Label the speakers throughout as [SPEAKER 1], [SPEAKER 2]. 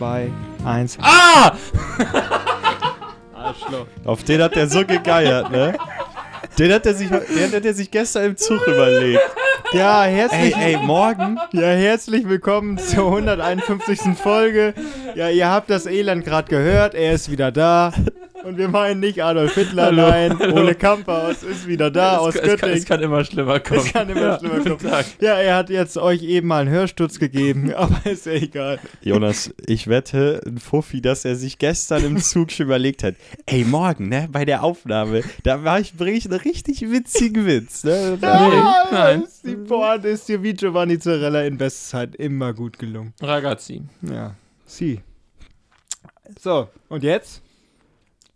[SPEAKER 1] zwei, eins.
[SPEAKER 2] Ah!
[SPEAKER 3] Arschloch.
[SPEAKER 2] Auf den hat der so gegeiert, ne? Den hat er sich, den hat er sich gestern im Zug überlegt.
[SPEAKER 1] Ja,
[SPEAKER 2] Ey,
[SPEAKER 1] herzlich,
[SPEAKER 2] ey, morgen.
[SPEAKER 1] ja, herzlich willkommen zur 151. Folge. Ja, ihr habt das Elend gerade gehört, er ist wieder da. Und wir meinen nicht Adolf Hitler,
[SPEAKER 2] Hallo,
[SPEAKER 1] nein.
[SPEAKER 2] hallo.
[SPEAKER 1] Ole Kamphaus ist wieder da aus
[SPEAKER 3] es, kann, es, kann,
[SPEAKER 1] Göttingen.
[SPEAKER 3] es kann immer schlimmer kommen.
[SPEAKER 1] Es kann immer
[SPEAKER 3] Ja,
[SPEAKER 1] schlimmer kommen.
[SPEAKER 3] Tag.
[SPEAKER 1] Ja, er hat jetzt euch eben mal einen Hörsturz gegeben, aber ist ja egal.
[SPEAKER 2] Jonas, ich wette, ein Fuffi, dass er sich gestern im Zug schon überlegt hat. Ey, morgen, ne, bei der Aufnahme, da ich, bring ich einen richtig witzigen Witz, ne?
[SPEAKER 1] Ja,
[SPEAKER 3] nein.
[SPEAKER 1] die Pointe ist dir wie Giovanni Zarella in Bestzeit immer gut gelungen.
[SPEAKER 3] Ragazzi.
[SPEAKER 1] Ja, sie. So, und jetzt?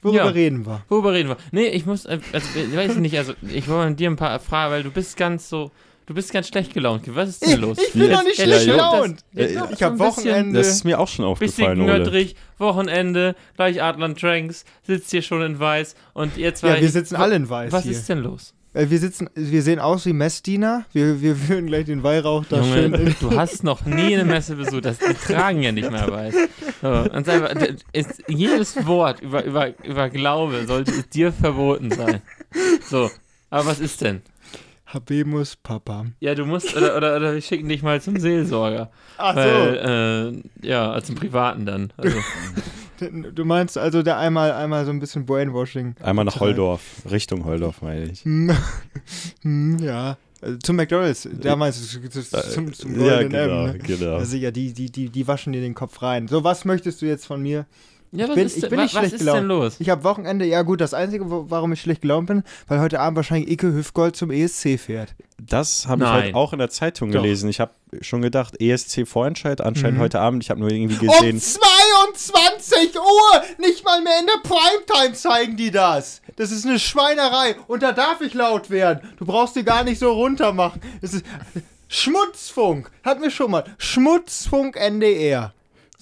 [SPEAKER 1] Worüber
[SPEAKER 3] Ja.
[SPEAKER 1] reden wir?
[SPEAKER 3] Worüber reden wir? Nee, ich muss, äh, also, ich weiß nicht, also, ich wollte dir ein paar fragen, weil du bist ganz so, du bist ganz schlecht gelaunt. Was ist denn
[SPEAKER 1] Ich,
[SPEAKER 3] los?
[SPEAKER 1] ich bin doch nicht schlecht gelaunt.
[SPEAKER 3] das-
[SPEAKER 2] Äh,
[SPEAKER 1] ich
[SPEAKER 3] so
[SPEAKER 1] habe
[SPEAKER 3] bisschen-
[SPEAKER 1] Wochenende.
[SPEAKER 2] Das ist mir auch schon
[SPEAKER 3] Bisschen
[SPEAKER 2] aufgefallen, Ole.
[SPEAKER 3] knöttrig, Wochenende, gleich Adland Tranks, sitzt hier schon in weiß und ihr zwei.
[SPEAKER 1] ja, wir sitzen alle in Weiß
[SPEAKER 3] Was
[SPEAKER 1] hier.
[SPEAKER 3] ist denn los?
[SPEAKER 1] Äh, wir sitzen, wir sehen aus wie Messdiener. Wir, wir führen gleich den Weihrauch da schön
[SPEAKER 3] Junge,
[SPEAKER 1] in.
[SPEAKER 3] du hast noch nie eine Messe besucht. Das, die tragen ja nicht mehr weiß. So, einfach, ist, jedes Wort über, über, über Glaube sollte es dir verboten sein. So, aber was ist denn?
[SPEAKER 1] Habemus Papa.
[SPEAKER 3] Ja, du musst, oder, oder, oder wir schicken dich mal zum Seelsorger.
[SPEAKER 1] Ach
[SPEAKER 3] Weil, äh, ja, also zum Privaten dann. Also,
[SPEAKER 1] Du meinst also der einmal, einmal so ein bisschen Brainwashing.
[SPEAKER 2] Einmal nach Holdorf, Richtung Holdorf, meine ich.
[SPEAKER 1] Hm, hm, ja. Also zum McDonalds, damals zum, zum
[SPEAKER 2] ja,
[SPEAKER 1] Golden
[SPEAKER 2] genau,
[SPEAKER 1] M. Ne?
[SPEAKER 2] genau.
[SPEAKER 1] Also ja, die, die, die, die waschen dir den Kopf rein. So, was möchtest du jetzt von mir?
[SPEAKER 3] Ja, was
[SPEAKER 1] bin-
[SPEAKER 3] ist,
[SPEAKER 1] ich
[SPEAKER 3] denn-
[SPEAKER 1] bin
[SPEAKER 3] wa-
[SPEAKER 1] nicht
[SPEAKER 3] was
[SPEAKER 1] schlecht
[SPEAKER 3] ist
[SPEAKER 1] gelaunt.
[SPEAKER 3] denn los?
[SPEAKER 1] Ich habe Wochenende, ja gut, das Einzige, wo, warum ich schlecht gelaunt bin, weil heute Abend wahrscheinlich Ike Hüfgold zum ESC fährt.
[SPEAKER 2] Das habe ich
[SPEAKER 3] Nein.
[SPEAKER 2] heute auch in der Zeitung
[SPEAKER 1] Doch.
[SPEAKER 2] gelesen. Ich habe schon gedacht, ESC-Vorentscheid, anscheinend
[SPEAKER 1] Mhm.
[SPEAKER 2] heute Abend. Ich habe nur irgendwie
[SPEAKER 1] Um
[SPEAKER 2] gesehen.
[SPEAKER 1] 22 Uhr! Nicht mal mehr in der Primetime zeigen die das. Das ist eine Schweinerei. Und da darf ich laut werden. Du brauchst die gar nicht so runter machen. Es ist Schmutzfunk. Hatten wir schon mal. Schmutzfunk NDR.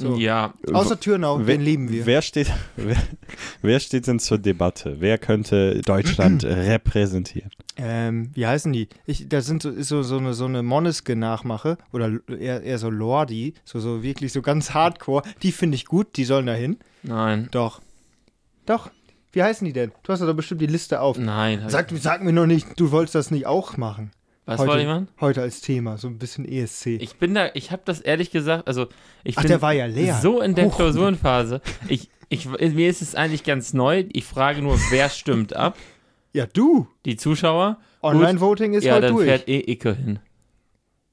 [SPEAKER 1] So.
[SPEAKER 3] Ja,
[SPEAKER 1] Außer Türnau,
[SPEAKER 2] Wer-
[SPEAKER 1] den lieben wir.
[SPEAKER 2] Wer steht, wer, wer steht denn zur Debatte? Wer könnte Deutschland repräsentieren?
[SPEAKER 1] Ähm, wie heißen die? Ich, das sind so, ist so, so eine, so eine Moneske-Nachmache oder eher, eher so Lordi, so, so wirklich so ganz hardcore. Die finde ich gut, die sollen da hin.
[SPEAKER 3] nein.
[SPEAKER 1] Doch. Doch. Wie heißen die denn? Du hast doch bestimmt die Liste auf.
[SPEAKER 3] Nein.
[SPEAKER 1] Sag, sag mir noch nicht, du wolltest das nicht auch machen.
[SPEAKER 3] Was
[SPEAKER 1] heute,
[SPEAKER 3] wollte ich machen?
[SPEAKER 1] Heute als Thema, so ein bisschen ESC.
[SPEAKER 3] Ich bin da, ich habe das ehrlich gesagt, also ich
[SPEAKER 1] Ach,
[SPEAKER 3] bin
[SPEAKER 1] der war ja leer.
[SPEAKER 3] so in der
[SPEAKER 1] Huch.
[SPEAKER 3] Klausurenphase. Ich, ich, mir ist es eigentlich ganz neu. Ich frage nur, wer stimmt ab?
[SPEAKER 1] Ja, du.
[SPEAKER 3] Die Zuschauer?
[SPEAKER 1] Online-Voting ist
[SPEAKER 3] ja,
[SPEAKER 1] heute
[SPEAKER 3] dann
[SPEAKER 1] durch.
[SPEAKER 3] fährt eh Icke hin.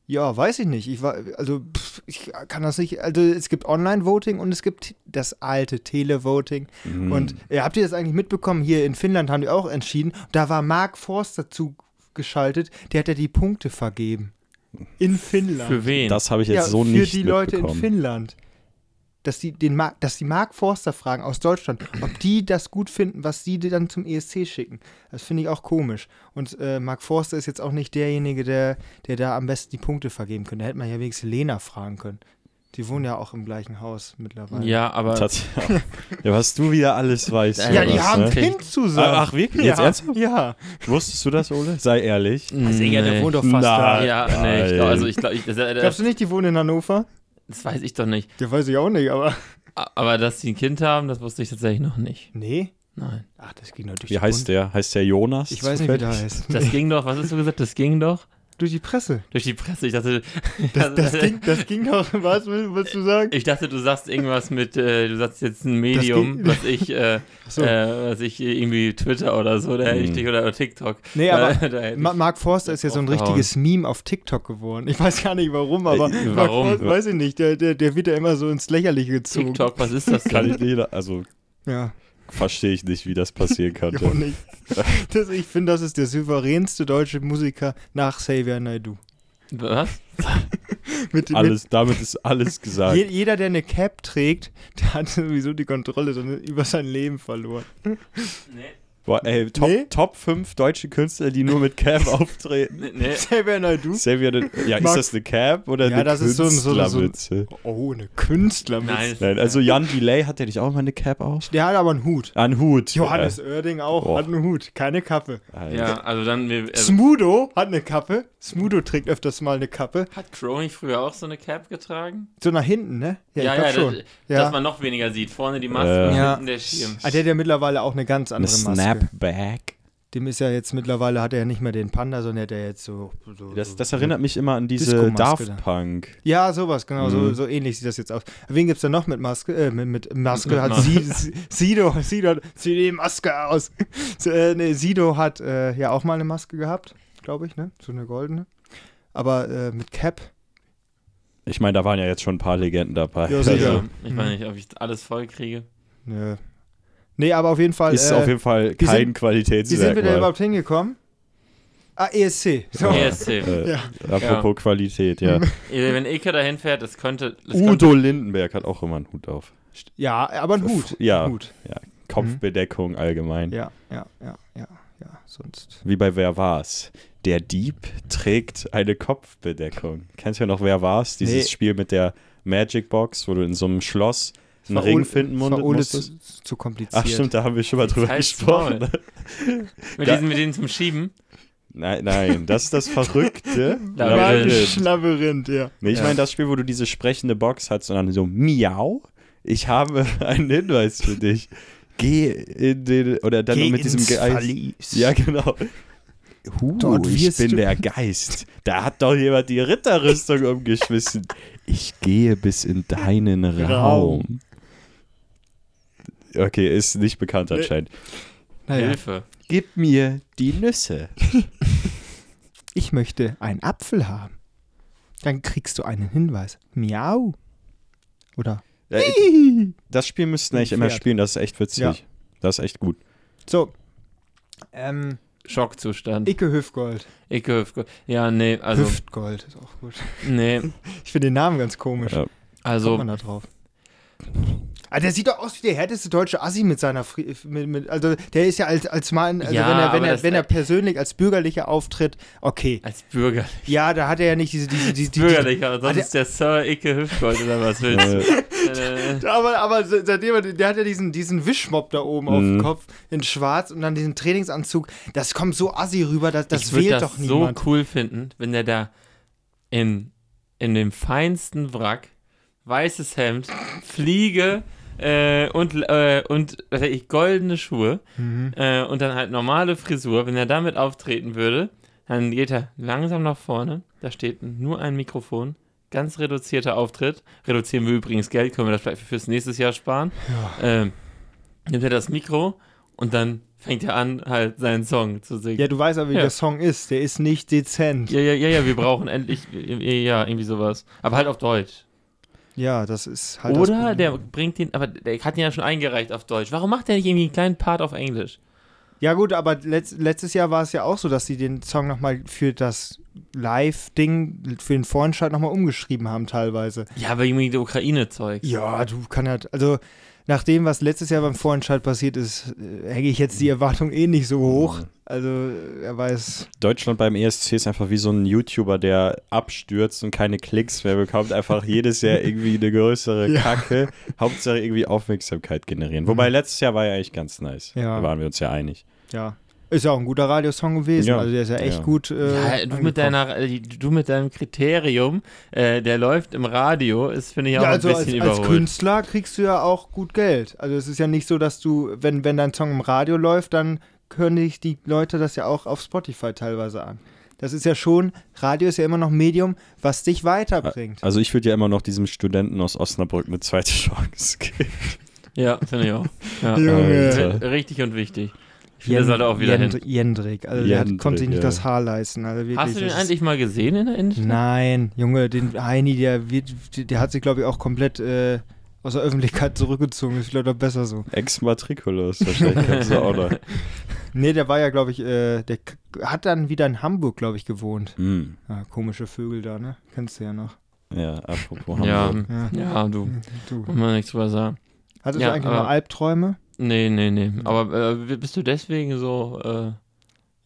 [SPEAKER 1] Ja, weiß ich nicht. Ich war, also, pff, ich kann das nicht. Also, es gibt Online-Voting und es gibt das alte Televoting.
[SPEAKER 2] Mhm.
[SPEAKER 1] Und ja, habt ihr das eigentlich mitbekommen? Hier in Finnland haben die auch entschieden. Da war Mark Forster zugeschaltet. Der hat ja die Punkte vergeben. In Finnland.
[SPEAKER 3] Für wen?
[SPEAKER 2] Das habe ich jetzt
[SPEAKER 1] ja,
[SPEAKER 2] so
[SPEAKER 1] für
[SPEAKER 2] nicht
[SPEAKER 1] die Leute in. Finnland. Dass die, den Mark, dass die Mark Forster fragen aus Deutschland, ob die das gut finden, was dir dann zum ESC schicken. Das finde ich auch komisch. Und äh, Mark Forster ist jetzt auch nicht derjenige, der, der da am besten die Punkte vergeben könnte. Da hätte man ja wenigstens Lena fragen können. Die wohnen ja auch im gleichen Haus mittlerweile.
[SPEAKER 3] ja, aber
[SPEAKER 2] Tats- ja, was du wieder alles weißt.
[SPEAKER 3] Ja,
[SPEAKER 1] die haben
[SPEAKER 2] ne?
[SPEAKER 1] ein Kind zusammen.
[SPEAKER 2] Ach, wirklich? Jetzt
[SPEAKER 1] ja.
[SPEAKER 2] ernsthaft?
[SPEAKER 1] Ja.
[SPEAKER 2] Wusstest du das, Ole? Sei ehrlich.
[SPEAKER 1] Also, ja, der
[SPEAKER 3] Nee.
[SPEAKER 1] wohnt doch fast da.
[SPEAKER 2] Nein.
[SPEAKER 3] Ja, nee, ich glaub, also ich glaube, das, das,
[SPEAKER 1] Glaubst du nicht, die wohnen in Hannover?
[SPEAKER 3] das weiß ich doch nicht.
[SPEAKER 1] Der weiß ich auch nicht, aber.
[SPEAKER 3] Aber dass die ein Kind haben, das wusste ich tatsächlich noch nicht.
[SPEAKER 1] Nee?
[SPEAKER 3] Nein.
[SPEAKER 1] Ach, das ging doch durch
[SPEAKER 2] Wie heißt
[SPEAKER 1] Bund-
[SPEAKER 2] der? Heißt der Jonas?
[SPEAKER 1] Ich weiß nicht, wie der heißt.
[SPEAKER 3] Das ging doch, was hast du gesagt? Das ging doch
[SPEAKER 1] Durch die Presse.
[SPEAKER 3] durch die Presse. Ich dachte,
[SPEAKER 1] Das, das, ging, das ging doch. Was will- willst du sagen?
[SPEAKER 3] ich dachte, du sagst irgendwas mit, äh, du sagst jetzt ein Medium, was ich, äh,
[SPEAKER 1] so.
[SPEAKER 3] äh, was ich irgendwie Twitter oder so, da hätte ich
[SPEAKER 2] Mhm.
[SPEAKER 3] dich oder, oder TikTok.
[SPEAKER 1] Nee, aber
[SPEAKER 3] Da- da hätte ich-
[SPEAKER 1] Ma Mark Forster ist ja so ein richtiges Meme auf TikTok geworden. Ich weiß gar nicht warum, aber
[SPEAKER 2] Äh,
[SPEAKER 1] Mark
[SPEAKER 3] warum?
[SPEAKER 1] Forster, weiß ich nicht, der, der, der wird ja immer so ins Lächerliche gezogen.
[SPEAKER 3] TikTok, was ist das
[SPEAKER 2] Kann
[SPEAKER 3] denn?
[SPEAKER 2] ich nicht, also
[SPEAKER 1] Ja,
[SPEAKER 2] verstehe ich nicht, wie das passieren
[SPEAKER 1] ich
[SPEAKER 2] konnte.
[SPEAKER 1] auch nicht. Das, ich finde, das ist der souveränste deutsche Musiker nach Xavier Naidoo.
[SPEAKER 3] Was?
[SPEAKER 1] Mit,
[SPEAKER 2] Alles, damit ist alles
[SPEAKER 1] mit,
[SPEAKER 2] gesagt.
[SPEAKER 1] je, jeder, der eine Cap trägt, der hat sowieso die Kontrolle über sein Leben verloren.
[SPEAKER 3] Nee.
[SPEAKER 2] Boah, ey, Top,
[SPEAKER 1] Nee?
[SPEAKER 2] Top 5 deutsche Künstler, die nur mit Cap auftreten.
[SPEAKER 3] Nee, nee.
[SPEAKER 1] Xavier Naidoo?
[SPEAKER 2] Xavier, de- ja, ist
[SPEAKER 1] Max-
[SPEAKER 2] das eine Cap oder
[SPEAKER 1] Ja,
[SPEAKER 2] eine
[SPEAKER 1] das ist so ein- so- so-
[SPEAKER 2] Künstlermütze?
[SPEAKER 1] Oh, eine Künstler.
[SPEAKER 3] Nein.
[SPEAKER 2] Nein, also Jan Delay, hat der nicht auch mal eine Cap auf?
[SPEAKER 1] Der hat aber einen Hut.
[SPEAKER 2] Einen Hut.
[SPEAKER 1] Johannes Oerding auch
[SPEAKER 2] Boah.
[SPEAKER 1] hat einen Hut, keine Kappe.
[SPEAKER 2] Alter.
[SPEAKER 3] Ja, also dann. Wir, also,
[SPEAKER 1] Smudo hat eine Kappe. Smudo trägt öfters mal eine Kappe.
[SPEAKER 3] hat Crow nicht früher auch so eine Cap getragen?
[SPEAKER 1] So nach hinten, ne? Ja, ich glaub schon.
[SPEAKER 3] dass,
[SPEAKER 1] Ja.
[SPEAKER 3] dass man noch weniger sieht. Vorne die Maske
[SPEAKER 2] Äh.
[SPEAKER 3] und
[SPEAKER 1] Ja.
[SPEAKER 3] hinten der Schirm.
[SPEAKER 1] Ah, der hat ja mittlerweile auch eine ganz
[SPEAKER 2] Eine
[SPEAKER 1] andere Maske.
[SPEAKER 2] Snapback.
[SPEAKER 1] Dem ist ja jetzt mittlerweile, hat er ja nicht mehr den Panda, sondern hat er jetzt so. so
[SPEAKER 2] Das,
[SPEAKER 1] so,
[SPEAKER 2] das erinnert mich immer an diese Daft
[SPEAKER 1] da.
[SPEAKER 2] Punk.
[SPEAKER 1] Ja, sowas, genau. So,
[SPEAKER 2] Mhm.
[SPEAKER 1] so ähnlich sieht das jetzt aus. Wen gibt's denn noch mit Maske? Äh, mit, mit Maske
[SPEAKER 3] Mit
[SPEAKER 1] hat. Sie- Sido, Sido, zieh die Maske aus. So, äh, nee, Sido hat äh, ja auch mal eine Maske gehabt, glaube ich, ne? So eine goldene. Aber äh, mit Cap.
[SPEAKER 2] Ich meine, da waren ja jetzt schon ein paar Legenden dabei.
[SPEAKER 1] Ja, sicher.
[SPEAKER 3] Also, ich weiß nicht, ob ich alles voll kriege.
[SPEAKER 1] Nö. Nee, aber auf jeden Fall.
[SPEAKER 2] Ist
[SPEAKER 1] äh,
[SPEAKER 2] auf jeden Fall
[SPEAKER 1] wie
[SPEAKER 2] kein
[SPEAKER 1] sind- Wie
[SPEAKER 2] Qualitätsmerkmal.
[SPEAKER 1] sind wir da überhaupt hingekommen? Ah, ESC. So.
[SPEAKER 3] ESC.
[SPEAKER 2] Äh,
[SPEAKER 1] Ja.
[SPEAKER 2] Apropos Qualität, ja.
[SPEAKER 3] Wenn Ike dahin fährt, das könnte. Das könnte
[SPEAKER 2] Udo Lindenberg hat auch immer einen Hut auf.
[SPEAKER 1] Ja, aber ein Hut.
[SPEAKER 2] Ja.
[SPEAKER 1] Hut.
[SPEAKER 2] Kopfbedeckung allgemein.
[SPEAKER 1] Ja, ja, ja, ja, ja. Sonst.
[SPEAKER 2] Wie bei Wer war's? Der Dieb trägt eine Kopfbedeckung. Kennst du ja noch Wer war's? Dieses
[SPEAKER 1] Nee.
[SPEAKER 2] Spiel mit der Magic Box, wo du in so einem Schloss einen
[SPEAKER 1] War
[SPEAKER 2] Ring
[SPEAKER 1] Ole-
[SPEAKER 2] finden musstest.
[SPEAKER 1] zu, zu kompliziert.
[SPEAKER 2] Ach stimmt, da haben wir schon mal drüber gesprochen.
[SPEAKER 3] Mit,
[SPEAKER 2] Da-
[SPEAKER 3] diesen, mit denen zum Schieben.
[SPEAKER 2] Nein, nein, das ist das verrückte
[SPEAKER 3] Labyrinth.
[SPEAKER 2] Labyrinth.
[SPEAKER 1] Ja.
[SPEAKER 2] Nee, ich
[SPEAKER 3] Ja.
[SPEAKER 2] meine das Spiel, wo du diese sprechende Box hast und dann so Miau. Ich habe einen Hinweis für dich. Geh in den oder dann
[SPEAKER 1] Geh
[SPEAKER 2] mit diesem Geist.
[SPEAKER 1] Verlies.
[SPEAKER 2] Ja, genau. Huh,
[SPEAKER 1] Dort
[SPEAKER 2] ich bin
[SPEAKER 1] du-
[SPEAKER 2] der Geist. Da hat doch jemand die Ritterrüstung umgeschmissen. Ich gehe bis in deinen Raum. Okay, ist nicht bekannt anscheinend.
[SPEAKER 1] Naja,
[SPEAKER 3] Hilfe.
[SPEAKER 2] Gib mir die Nüsse.
[SPEAKER 1] ich möchte einen Apfel haben. Dann kriegst du einen Hinweis. Miau. Oder?
[SPEAKER 2] Äh, das Spiel müssten eigentlich immer spielen, das ist echt witzig.
[SPEAKER 1] Ja.
[SPEAKER 2] Das ist echt gut.
[SPEAKER 1] So. Ähm,
[SPEAKER 3] Schockzustand.
[SPEAKER 1] Icke Hüftgold.
[SPEAKER 3] Icke Hüftgold. Ja, nee, also.
[SPEAKER 1] Hüftgold ist auch gut.
[SPEAKER 3] Nee,
[SPEAKER 1] Ich finde den Namen ganz komisch.
[SPEAKER 2] Ja.
[SPEAKER 3] also.
[SPEAKER 1] Kommt man da drauf? Ah, der sieht doch aus wie der härteste deutsche Assi mit seiner. Fri mit, mit, also, der ist ja als, als Mann, also
[SPEAKER 3] Ja,
[SPEAKER 1] wenn, er, wenn, er, wenn er persönlich als Bürgerlicher auftritt, okay.
[SPEAKER 3] Als Bürger.
[SPEAKER 1] Ja, da hat er ja nicht diese. diese, diese,
[SPEAKER 3] Bürgerlicher, aber sonst ist der Sir Icke Hüftgold oder was willst du?
[SPEAKER 2] Äh,
[SPEAKER 1] Aber, aber se- seitdem er, der hat ja diesen, diesen Wischmopp da oben auf dem
[SPEAKER 2] Mhm.
[SPEAKER 1] Kopf in schwarz und dann diesen Trainingsanzug. Das kommt so assi rüber, das, das
[SPEAKER 3] ich würde
[SPEAKER 1] wählt
[SPEAKER 3] das
[SPEAKER 1] doch
[SPEAKER 3] so
[SPEAKER 1] niemand.
[SPEAKER 3] cool finden, wenn der da in, in dem feinsten Wrack, weißes Hemd, Fliege äh, und, äh, und was weiß ich, goldene Schuhe
[SPEAKER 1] Mhm.
[SPEAKER 3] äh, und dann halt normale Frisur, wenn er damit auftreten würde, dann geht er langsam nach vorne, da steht nur ein Mikrofon, ganz reduzierter Auftritt. Reduzieren wir übrigens Geld, können wir das vielleicht fürs nächste Jahr sparen. Ähm, nimmt er das Mikro und dann fängt er an, halt seinen Song zu singen.
[SPEAKER 1] Ja, du weißt aber, wie
[SPEAKER 3] Ja.
[SPEAKER 1] der Song ist. Der ist nicht dezent.
[SPEAKER 3] Ja, ja, ja, ja, wir brauchen endlich, ja, irgendwie sowas. Aber halt auf Deutsch.
[SPEAKER 1] Ja, das ist halt.
[SPEAKER 3] Oder der bringt den, aber der hat ihn ja schon eingereicht auf Deutsch. Warum macht der nicht irgendwie einen kleinen Part auf Englisch?
[SPEAKER 1] Ja, gut, aber letzt, letztes Jahr war es ja auch so, dass sie den Song nochmal für das Live-Ding, für den Vorentscheid nochmal umgeschrieben haben, teilweise.
[SPEAKER 3] Ja, aber irgendwie der Ukraine-Zeug.
[SPEAKER 1] Ja, du kann halt. Also, nach dem, was letztes Jahr beim Vorentscheid passiert ist, äh, hänge ich jetzt die Erwartung eh nicht so hoch. Also, er weiß.
[SPEAKER 2] Deutschland beim ESC ist einfach wie so ein YouTuber, der abstürzt und keine Klicks mehr bekommt. Einfach jedes Jahr irgendwie eine größere
[SPEAKER 1] Ja.
[SPEAKER 2] Kacke. Hauptsache irgendwie Aufmerksamkeit generieren. Wobei letztes Jahr war ja eigentlich ganz nice.
[SPEAKER 1] Ja.
[SPEAKER 2] Da waren wir uns ja einig.
[SPEAKER 1] Ja. Ist ja auch ein guter Radiosong gewesen.
[SPEAKER 2] Ja.
[SPEAKER 1] Also, der ist ja echt
[SPEAKER 2] Ja.
[SPEAKER 1] gut. Äh,
[SPEAKER 3] Ja, du mit, deiner, äh, du mit deinem Kriterium, äh, der läuft im Radio, ist, finde ich, auch
[SPEAKER 1] Ja, also
[SPEAKER 3] ein
[SPEAKER 1] als,
[SPEAKER 3] bisschen
[SPEAKER 1] als
[SPEAKER 3] überholt.
[SPEAKER 1] Künstler kriegst du ja auch gut Geld. Also es ist ja nicht so, dass du, wenn, wenn dein Song im Radio läuft, dann hören dich die Leute das ja auch auf Spotify teilweise an. Das ist ja schon, Radio ist ja immer noch ein Medium, was dich weiterbringt.
[SPEAKER 2] Also ich würde ja immer noch diesem Studenten aus Osnabrück eine zweite Chance geben.
[SPEAKER 3] Ja, finde ich auch. Ja.
[SPEAKER 1] Junge.
[SPEAKER 3] Richtig und wichtig. Ich finde, der sollte auch wieder
[SPEAKER 1] Jend,
[SPEAKER 3] hin.
[SPEAKER 1] Jendrik, also der hat,
[SPEAKER 2] Jendrik,
[SPEAKER 1] konnte sich nicht
[SPEAKER 2] ja.
[SPEAKER 1] das Haar leisten. Also wirklich,
[SPEAKER 3] Hast du den
[SPEAKER 1] ist-
[SPEAKER 3] eigentlich mal gesehen in der Innenstadt?
[SPEAKER 1] Nein, Junge, den Heini, der, wird, der hat sich, glaube ich, auch komplett äh, aus der Öffentlichkeit zurückgezogen. Ist vielleicht auch besser so.
[SPEAKER 2] Ex-Matriculus, wahrscheinlich kannst du auch noch.
[SPEAKER 1] Nee, der war ja, glaube ich, äh, der hat dann wieder in Hamburg, glaube ich, gewohnt.
[SPEAKER 2] Hm.
[SPEAKER 1] Ah, komische Vögel da, ne? Kennst du ja noch.
[SPEAKER 2] Ja, apropos
[SPEAKER 3] Ja,
[SPEAKER 2] Hamburg.
[SPEAKER 1] Ja.
[SPEAKER 3] ja, du.
[SPEAKER 1] Du.
[SPEAKER 3] Muss man nichts drüber sagen.
[SPEAKER 1] Hattest
[SPEAKER 3] Ja,
[SPEAKER 1] du eigentlich
[SPEAKER 3] aber-
[SPEAKER 1] mal Albträume?
[SPEAKER 3] Nee, nee, nee. Aber äh, bist du deswegen so, äh,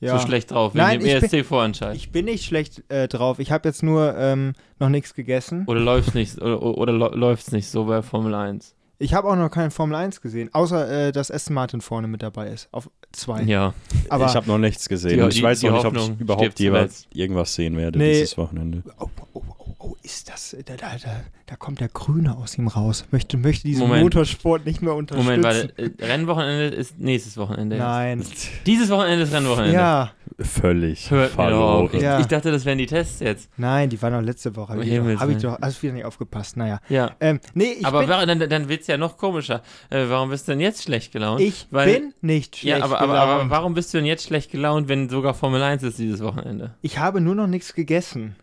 [SPEAKER 1] Ja.
[SPEAKER 3] so schlecht drauf,
[SPEAKER 1] Nein,
[SPEAKER 3] wegen dem
[SPEAKER 1] ich bin-
[SPEAKER 3] ESC-Vorentscheid?
[SPEAKER 1] Ich bin nicht schlecht äh, drauf. Ich habe jetzt nur ähm, noch nichts gegessen.
[SPEAKER 3] Oder läuft's nicht, oder, oder läuft's nicht so bei Formel 1?
[SPEAKER 1] Ich habe auch noch keine Formel 1 gesehen, außer äh, dass Aston Martin vorne mit dabei ist. Auf zwei.
[SPEAKER 3] Ja.
[SPEAKER 1] Aber
[SPEAKER 2] ich habe noch nichts gesehen.
[SPEAKER 3] Die-
[SPEAKER 2] ich
[SPEAKER 3] die-
[SPEAKER 2] weiß
[SPEAKER 3] die
[SPEAKER 2] auch nicht, ob ich überhaupt jeweils irgendwas sehen werde
[SPEAKER 1] Nee.
[SPEAKER 2] dieses Wochenende.
[SPEAKER 1] oh, oh, oh, oh, ist das. Da, da, da, da kommt der Grüne aus ihm raus. Möchte, möchte diesen
[SPEAKER 3] Moment.
[SPEAKER 1] Motorsport nicht mehr unterstützen.
[SPEAKER 3] Moment, warte. Äh, Rennwochenende ist nächstes Wochenende. jetzt.
[SPEAKER 1] Nein.
[SPEAKER 3] Dieses Wochenende ist Rennwochenende.
[SPEAKER 1] Ja,
[SPEAKER 2] Völlig
[SPEAKER 3] Hört mir doch auf.
[SPEAKER 2] verloren.
[SPEAKER 3] Ich,
[SPEAKER 1] Ja.
[SPEAKER 3] ich dachte, das wären die Tests jetzt.
[SPEAKER 1] nein, die waren noch letzte Woche. Habe ich, doch- hab ich doch hast wieder nicht aufgepasst. Naja.
[SPEAKER 3] Ja.
[SPEAKER 1] Ähm, nee, ich
[SPEAKER 3] aber
[SPEAKER 1] bin,
[SPEAKER 3] wa- dann, dann wird's ja noch komischer. Äh, warum bist du denn jetzt schlecht gelaunt?
[SPEAKER 1] ich
[SPEAKER 3] weil-
[SPEAKER 1] bin nicht schlecht
[SPEAKER 3] ja, aber, aber, aber
[SPEAKER 1] gelaunt.
[SPEAKER 3] warum bist du denn jetzt schlecht gelaunt, wenn sogar Formel 1 ist dieses Wochenende?
[SPEAKER 1] Ich habe nur noch nichts gegessen.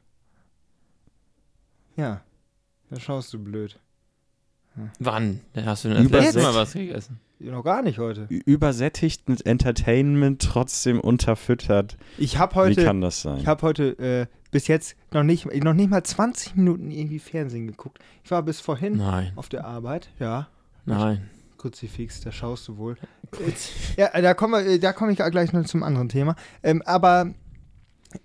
[SPEAKER 1] Ja. Da schaust du blöd.
[SPEAKER 3] Wann? Da hast du denn das letzte Mal was gegessen?
[SPEAKER 1] Noch gar nicht heute.
[SPEAKER 2] Übersättigt mit Entertainment, trotzdem unterfüttert.
[SPEAKER 1] Ich habe
[SPEAKER 2] Wie
[SPEAKER 1] heute,
[SPEAKER 2] kann das sein?
[SPEAKER 1] ich habe heute äh, bis jetzt noch nicht, noch nicht mal 20 Minuten irgendwie Fernsehen geguckt. Ich war bis vorhin
[SPEAKER 3] Nein,
[SPEAKER 1] auf der Arbeit. Ja.
[SPEAKER 3] nein.
[SPEAKER 1] Kruzifix, da schaust du wohl.
[SPEAKER 3] Gut.
[SPEAKER 1] Ja, äh, da komme äh, da komm ich gleich noch zum anderen Thema. Ähm, aber